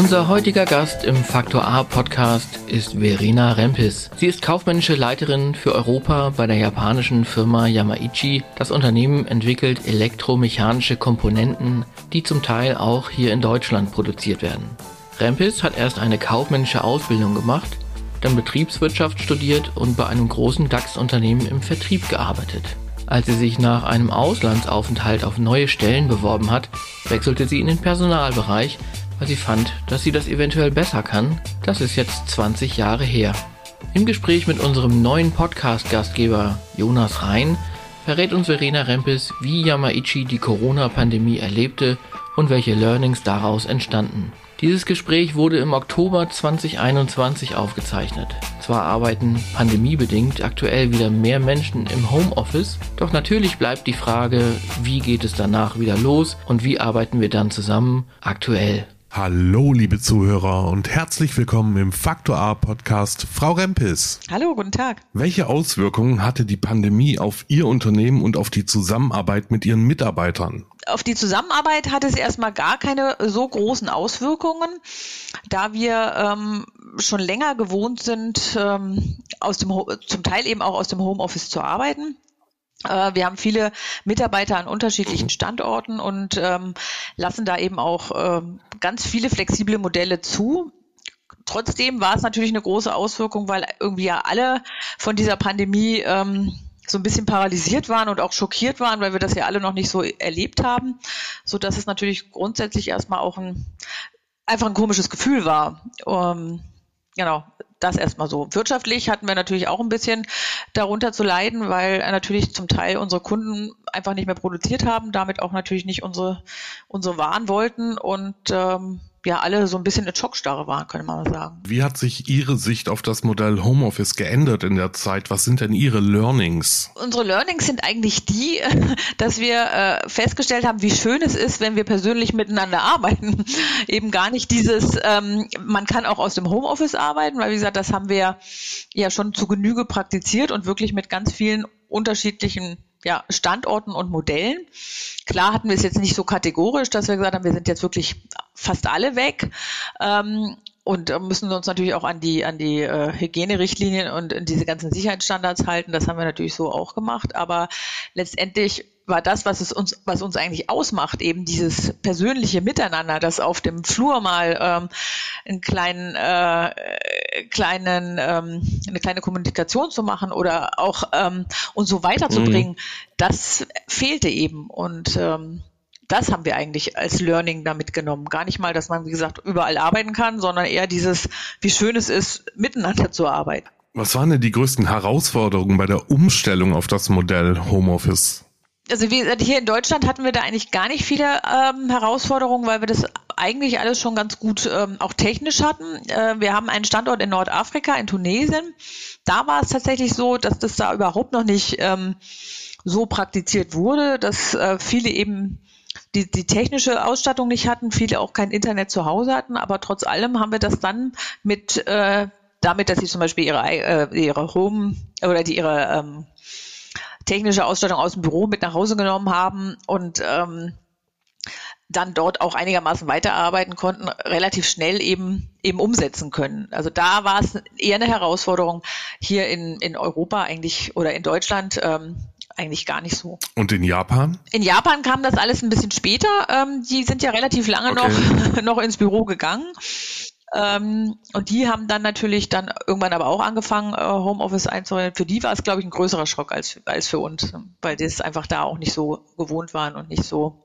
Unser heutiger Gast im Faktor A Podcast ist Verena Rempis. Sie ist kaufmännische Leiterin für Europa bei der japanischen Firma Yamaichi. Das Unternehmen entwickelt elektromechanische Komponenten, die zum Teil auch hier in Deutschland produziert werden. Rempis hat erst eine kaufmännische Ausbildung gemacht, dann Betriebswirtschaft studiert und bei einem großen DAX-Unternehmen im Vertrieb gearbeitet. Als sie sich nach einem Auslandsaufenthalt auf neue Stellen beworben hat, wechselte sie in den Personalbereich weil sie fand, dass sie das eventuell besser kann. Das ist jetzt 20 Jahre her. Im Gespräch mit unserem neuen Podcast-Gastgeber Jonas Rhein verrät uns Verena Rempes, wie Yamaichi die Corona-Pandemie erlebte und welche Learnings daraus entstanden. Dieses Gespräch wurde im Oktober 2021 aufgezeichnet. Zwar arbeiten pandemiebedingt aktuell wieder mehr Menschen im Homeoffice, doch natürlich bleibt die Frage, wie geht es danach wieder los und wie arbeiten wir dann zusammen aktuell. Hallo, liebe Zuhörer und herzlich willkommen im Faktor A Podcast. Frau Rempis. Hallo, guten Tag. Welche Auswirkungen hatte die Pandemie auf Ihr Unternehmen und auf die Zusammenarbeit mit Ihren Mitarbeitern? Auf die Zusammenarbeit hatte es erstmal gar keine so großen Auswirkungen, da wir ähm, schon länger gewohnt sind, ähm, aus dem, zum Teil eben auch aus dem Homeoffice zu arbeiten. Wir haben viele Mitarbeiter an unterschiedlichen Standorten und ähm, lassen da eben auch ähm, ganz viele flexible Modelle zu. Trotzdem war es natürlich eine große Auswirkung, weil irgendwie ja alle von dieser Pandemie ähm, so ein bisschen paralysiert waren und auch schockiert waren, weil wir das ja alle noch nicht so erlebt haben, so dass es natürlich grundsätzlich erstmal auch ein einfach ein komisches Gefühl war. Um, genau, das erstmal so. Wirtschaftlich hatten wir natürlich auch ein bisschen darunter zu leiden, weil natürlich zum Teil unsere Kunden einfach nicht mehr produziert haben, damit auch natürlich nicht unsere, unsere Waren wollten und ähm, ja alle so ein bisschen in Schockstarre waren, könnte man mal sagen. Wie hat sich Ihre Sicht auf das Modell Homeoffice geändert in der Zeit? Was sind denn Ihre Learnings? Unsere Learnings sind eigentlich die, dass wir äh, festgestellt haben, wie schön es ist, wenn wir persönlich miteinander arbeiten. Eben gar nicht dieses, ähm, man kann auch aus dem Homeoffice arbeiten, weil wie gesagt, das haben wir ja schon zu Genüge praktiziert und wirklich mit ganz vielen unterschiedlichen ja, Standorten und Modellen. Klar hatten wir es jetzt nicht so kategorisch, dass wir gesagt haben, wir sind jetzt wirklich fast alle weg. Ähm, und müssen uns natürlich auch an die an die äh, Hygienerichtlinien und diese ganzen Sicherheitsstandards halten. Das haben wir natürlich so auch gemacht. Aber letztendlich war das, was es uns, was uns eigentlich ausmacht, eben dieses persönliche Miteinander, das auf dem Flur mal ähm, einen kleinen, äh, kleinen, ähm, eine kleine Kommunikation zu machen oder auch ähm, uns so weiterzubringen, mhm. das fehlte eben und ähm, das haben wir eigentlich als Learning da mitgenommen. Gar nicht mal, dass man, wie gesagt, überall arbeiten kann, sondern eher dieses, wie schön es ist, miteinander zu arbeiten. Was waren denn die größten Herausforderungen bei der Umstellung auf das Modell Homeoffice? Also gesagt, hier in Deutschland hatten wir da eigentlich gar nicht viele ähm, Herausforderungen, weil wir das eigentlich alles schon ganz gut ähm, auch technisch hatten. Äh, wir haben einen Standort in Nordafrika, in Tunesien. Da war es tatsächlich so, dass das da überhaupt noch nicht ähm, so praktiziert wurde, dass äh, viele eben die, die technische Ausstattung nicht hatten, viele auch kein Internet zu Hause hatten, aber trotz allem haben wir das dann mit äh, damit, dass sie zum Beispiel ihre, äh, ihre Home oder die ihre ähm, technische Ausstattung aus dem Büro mit nach Hause genommen haben und ähm, dann dort auch einigermaßen weiterarbeiten konnten, relativ schnell eben eben umsetzen können. Also da war es eher eine Herausforderung hier in, in Europa eigentlich oder in Deutschland ähm, eigentlich gar nicht so. Und in Japan? In Japan kam das alles ein bisschen später. Ähm, die sind ja relativ lange okay. noch, noch ins Büro gegangen. Ähm, und die haben dann natürlich dann irgendwann aber auch angefangen, äh, Homeoffice einzuräumen. Für die war es, glaube ich, ein größerer Schock als, als für uns, weil die es einfach da auch nicht so gewohnt waren und nicht so,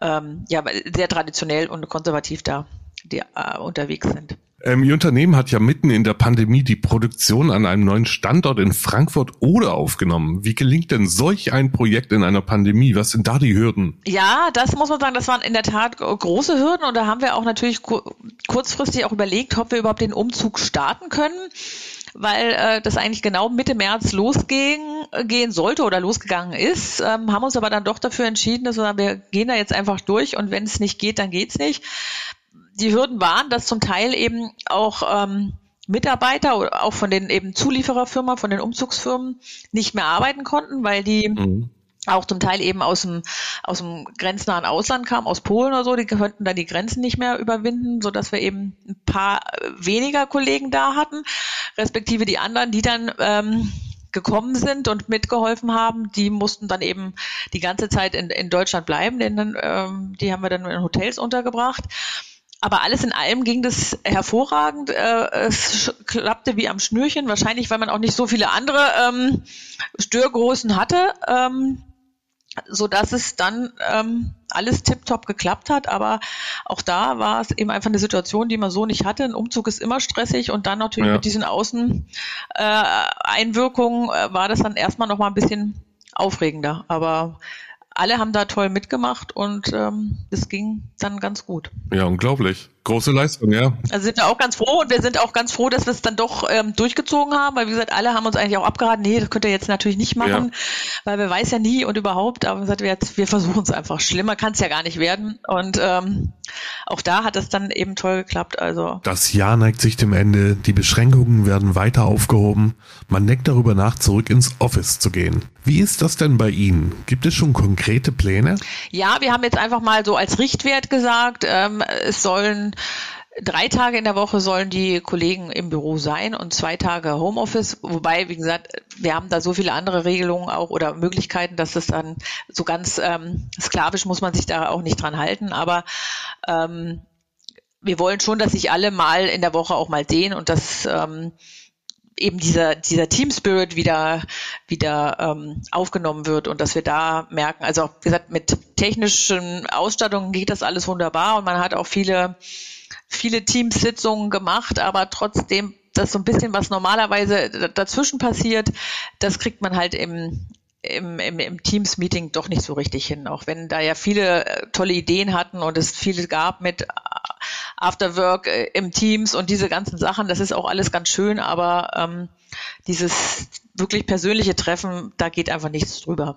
ähm, ja, sehr traditionell und konservativ da die, äh, unterwegs sind. Ähm, Ihr Unternehmen hat ja mitten in der Pandemie die Produktion an einem neuen Standort in Frankfurt oder aufgenommen. Wie gelingt denn solch ein Projekt in einer Pandemie? Was sind da die Hürden? Ja, das muss man sagen, das waren in der Tat große Hürden und da haben wir auch natürlich kurzfristig auch überlegt, ob wir überhaupt den Umzug starten können weil äh, das eigentlich genau Mitte März losgehen gehen sollte oder losgegangen ist, ähm, haben uns aber dann doch dafür entschieden, dass wir sagen, wir gehen da jetzt einfach durch und wenn es nicht geht, dann geht's nicht die Hürden waren, dass zum Teil eben auch ähm, Mitarbeiter oder auch von den eben Zuliefererfirmen, von den Umzugsfirmen nicht mehr arbeiten konnten, weil die mhm. auch zum Teil eben aus dem, aus dem grenznahen Ausland kamen, aus Polen oder so, die könnten dann die Grenzen nicht mehr überwinden, so dass wir eben ein paar weniger Kollegen da hatten, respektive die anderen, die dann ähm, gekommen sind und mitgeholfen haben, die mussten dann eben die ganze Zeit in, in Deutschland bleiben, denn ähm, die haben wir dann in Hotels untergebracht. Aber alles in allem ging das hervorragend. Äh, es klappte wie am Schnürchen, wahrscheinlich weil man auch nicht so viele andere ähm, Störgrößen hatte. Ähm, so dass es dann ähm, alles tiptop geklappt hat. Aber auch da war es eben einfach eine Situation, die man so nicht hatte. Ein Umzug ist immer stressig und dann natürlich ja. mit diesen Außeneinwirkungen äh, äh, war das dann erstmal noch mal ein bisschen aufregender. Aber alle haben da toll mitgemacht und ähm, es ging dann ganz gut. Ja, unglaublich. Große Leistung, ja. Also sind wir auch ganz froh und wir sind auch ganz froh, dass wir es dann doch ähm, durchgezogen haben, weil wie gesagt, alle haben uns eigentlich auch abgeraten, nee, das könnt ihr jetzt natürlich nicht machen, ja. weil wir weiß ja nie und überhaupt, aber gesagt, wir, wir versuchen es einfach. Schlimmer kann es ja gar nicht werden. Und ähm, auch da hat es dann eben toll geklappt. Also Das Jahr neigt sich dem Ende, die Beschränkungen werden weiter aufgehoben. Man denkt darüber nach, zurück ins Office zu gehen. Wie ist das denn bei Ihnen? Gibt es schon konkrete Pläne? Ja, wir haben jetzt einfach mal so als Richtwert gesagt, ähm, es sollen Drei Tage in der Woche sollen die Kollegen im Büro sein und zwei Tage Homeoffice. Wobei, wie gesagt, wir haben da so viele andere Regelungen auch oder Möglichkeiten, dass es dann so ganz ähm, sklavisch muss man sich da auch nicht dran halten. Aber ähm, wir wollen schon, dass sich alle mal in der Woche auch mal sehen und dass ähm, eben dieser, dieser Team Spirit wieder, wieder ähm, aufgenommen wird und dass wir da merken, also wie gesagt, mit technischen Ausstattungen geht das alles wunderbar und man hat auch viele viele Teamsitzungen gemacht, aber trotzdem das so ein bisschen, was normalerweise dazwischen passiert, das kriegt man halt im, im, im, im Teams-Meeting doch nicht so richtig hin, auch wenn da ja viele äh, tolle Ideen hatten und es viele gab mit Afterwork äh, im Teams und diese ganzen Sachen, das ist auch alles ganz schön, aber ähm, dieses wirklich persönliche Treffen, da geht einfach nichts drüber.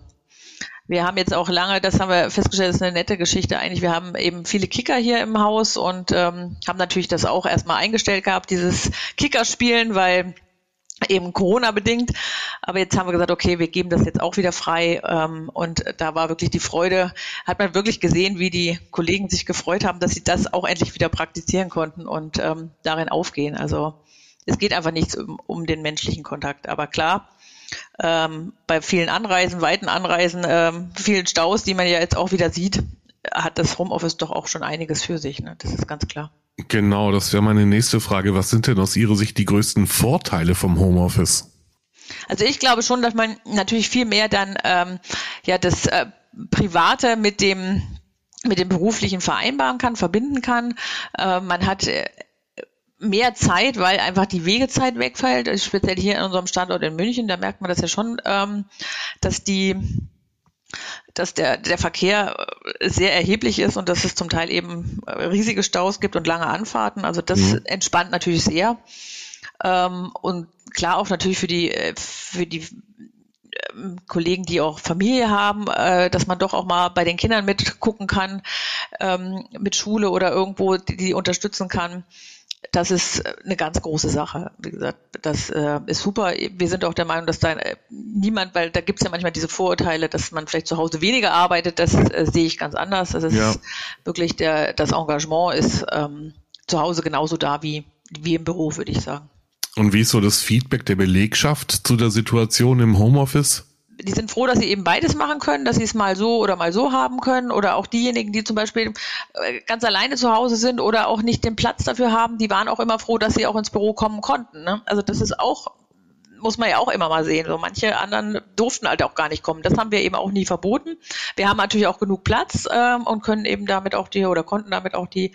Wir haben jetzt auch lange, das haben wir festgestellt, das ist eine nette Geschichte eigentlich. Wir haben eben viele Kicker hier im Haus und ähm, haben natürlich das auch erstmal eingestellt gehabt, dieses Kickerspielen, weil eben Corona bedingt. Aber jetzt haben wir gesagt, okay, wir geben das jetzt auch wieder frei. Ähm, und da war wirklich die Freude, hat man wirklich gesehen, wie die Kollegen sich gefreut haben, dass sie das auch endlich wieder praktizieren konnten und ähm, darin aufgehen. Also es geht einfach nichts um, um den menschlichen Kontakt. Aber klar, ähm, bei vielen Anreisen, weiten Anreisen, vielen Staus, die man ja jetzt auch wieder sieht, hat das Homeoffice doch auch schon einiges für sich. Ne? Das ist ganz klar. Genau, das wäre meine nächste Frage. Was sind denn aus Ihrer Sicht die größten Vorteile vom Homeoffice? Also ich glaube schon, dass man natürlich viel mehr dann ähm, ja das äh, Private mit dem mit dem beruflichen vereinbaren kann, verbinden kann. Äh, man hat äh, mehr Zeit, weil einfach die Wegezeit wegfällt, speziell hier in unserem Standort in München, da merkt man das ja schon, ähm, dass die dass der, der Verkehr sehr erheblich ist und dass es zum Teil eben riesige Staus gibt und lange Anfahrten. Also das mhm. entspannt natürlich sehr. Ähm, und klar auch natürlich für die, für die ähm, Kollegen, die auch Familie haben, äh, dass man doch auch mal bei den Kindern mitgucken kann, ähm, mit Schule oder irgendwo, die, die unterstützen kann das ist eine ganz große Sache. Wie gesagt, das äh, ist super. Wir sind auch der Meinung, dass da äh, niemand, weil da gibt es ja manchmal diese Vorurteile, dass man vielleicht zu Hause weniger arbeitet, das äh, sehe ich ganz anders. Das ist ja. wirklich der, das Engagement ist ähm, zu Hause genauso da wie, wie im Büro, würde ich sagen. Und wie ist so das Feedback der Belegschaft zu der Situation im Homeoffice? Die sind froh, dass sie eben beides machen können, dass sie es mal so oder mal so haben können oder auch diejenigen, die zum Beispiel äh, ganz alleine zu Hause sind oder auch nicht den Platz dafür haben, die waren auch immer froh, dass sie auch ins Büro kommen konnten. Ne? Also das ist auch muss man ja auch immer mal sehen. So manche anderen durften halt auch gar nicht kommen. Das haben wir eben auch nie verboten. Wir haben natürlich auch genug Platz ähm, und können eben damit auch die oder konnten damit auch die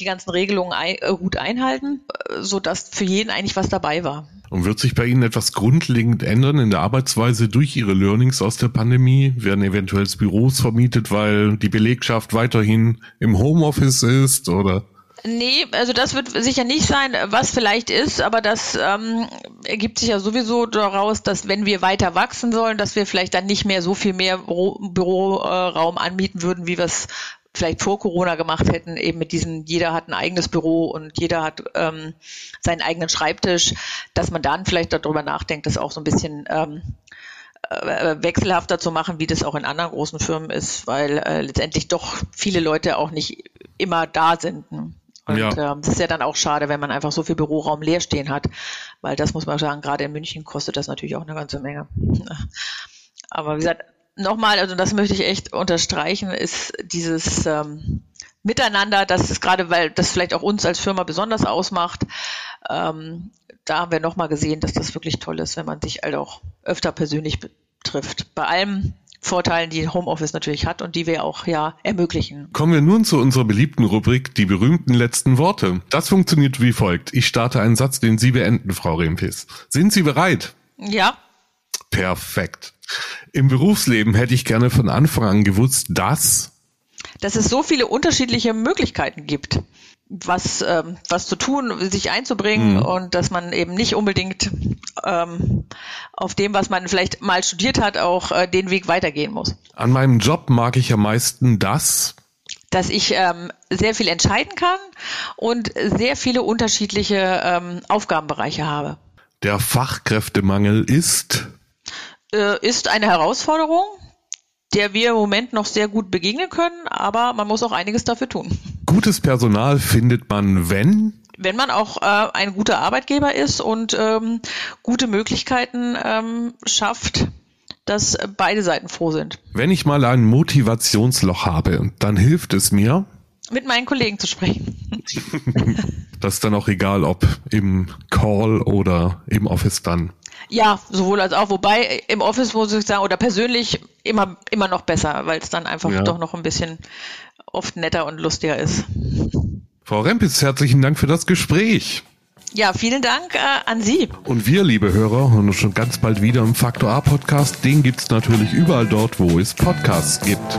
die ganzen Regelungen ein, äh, gut einhalten, äh, so dass für jeden eigentlich was dabei war. Und wird sich bei Ihnen etwas grundlegend ändern in der Arbeitsweise durch Ihre Learnings aus der Pandemie? Werden eventuell Büros vermietet, weil die Belegschaft weiterhin im Homeoffice ist oder? Nee, also das wird sicher nicht sein, was vielleicht ist, aber das ähm, ergibt sich ja sowieso daraus, dass wenn wir weiter wachsen sollen, dass wir vielleicht dann nicht mehr so viel mehr Büroraum äh, anmieten würden, wie wir es vielleicht vor Corona gemacht hätten, eben mit diesem, jeder hat ein eigenes Büro und jeder hat ähm, seinen eigenen Schreibtisch, dass man dann vielleicht darüber nachdenkt, das auch so ein bisschen ähm, äh, wechselhafter zu machen, wie das auch in anderen großen Firmen ist, weil äh, letztendlich doch viele Leute auch nicht immer da sind. Ne? Und ja. ähm, das ist ja dann auch schade, wenn man einfach so viel Büroraum leer stehen hat, weil das muss man sagen, gerade in München kostet das natürlich auch eine ganze Menge. Aber wie gesagt, nochmal, also das möchte ich echt unterstreichen, ist dieses ähm, Miteinander, das ist gerade, weil das vielleicht auch uns als Firma besonders ausmacht, ähm, da haben wir nochmal gesehen, dass das wirklich toll ist, wenn man sich halt auch öfter persönlich trifft. Bei allem Vorteilen, die Homeoffice natürlich hat und die wir auch ja ermöglichen. Kommen wir nun zu unserer beliebten Rubrik, die berühmten letzten Worte. Das funktioniert wie folgt. Ich starte einen Satz, den Sie beenden, Frau Rempis. Sind Sie bereit? Ja. Perfekt. Im Berufsleben hätte ich gerne von Anfang an gewusst, dass dass es so viele unterschiedliche Möglichkeiten gibt was, ähm, was zu tun, sich einzubringen mhm. und dass man eben nicht unbedingt ähm, auf dem, was man vielleicht mal studiert hat, auch äh, den Weg weitergehen muss. An meinem Job mag ich am meisten das, dass ich ähm, sehr viel entscheiden kann und sehr viele unterschiedliche ähm, Aufgabenbereiche habe. Der Fachkräftemangel ist? Äh, ist eine Herausforderung, der wir im Moment noch sehr gut begegnen können, aber man muss auch einiges dafür tun. Gutes Personal findet man, wenn? Wenn man auch äh, ein guter Arbeitgeber ist und ähm, gute Möglichkeiten ähm, schafft, dass beide Seiten froh sind. Wenn ich mal ein Motivationsloch habe, dann hilft es mir, mit meinen Kollegen zu sprechen. das ist dann auch egal, ob im Call oder im Office dann. Ja, sowohl als auch. Wobei im Office muss ich sagen, oder persönlich immer, immer noch besser, weil es dann einfach ja. doch noch ein bisschen oft netter und lustiger ist. Frau Rempitz, herzlichen Dank für das Gespräch. Ja, vielen Dank äh, an Sie. Und wir, liebe Hörer, hören uns schon ganz bald wieder im Faktor A Podcast. Den gibt es natürlich überall dort, wo es Podcasts gibt.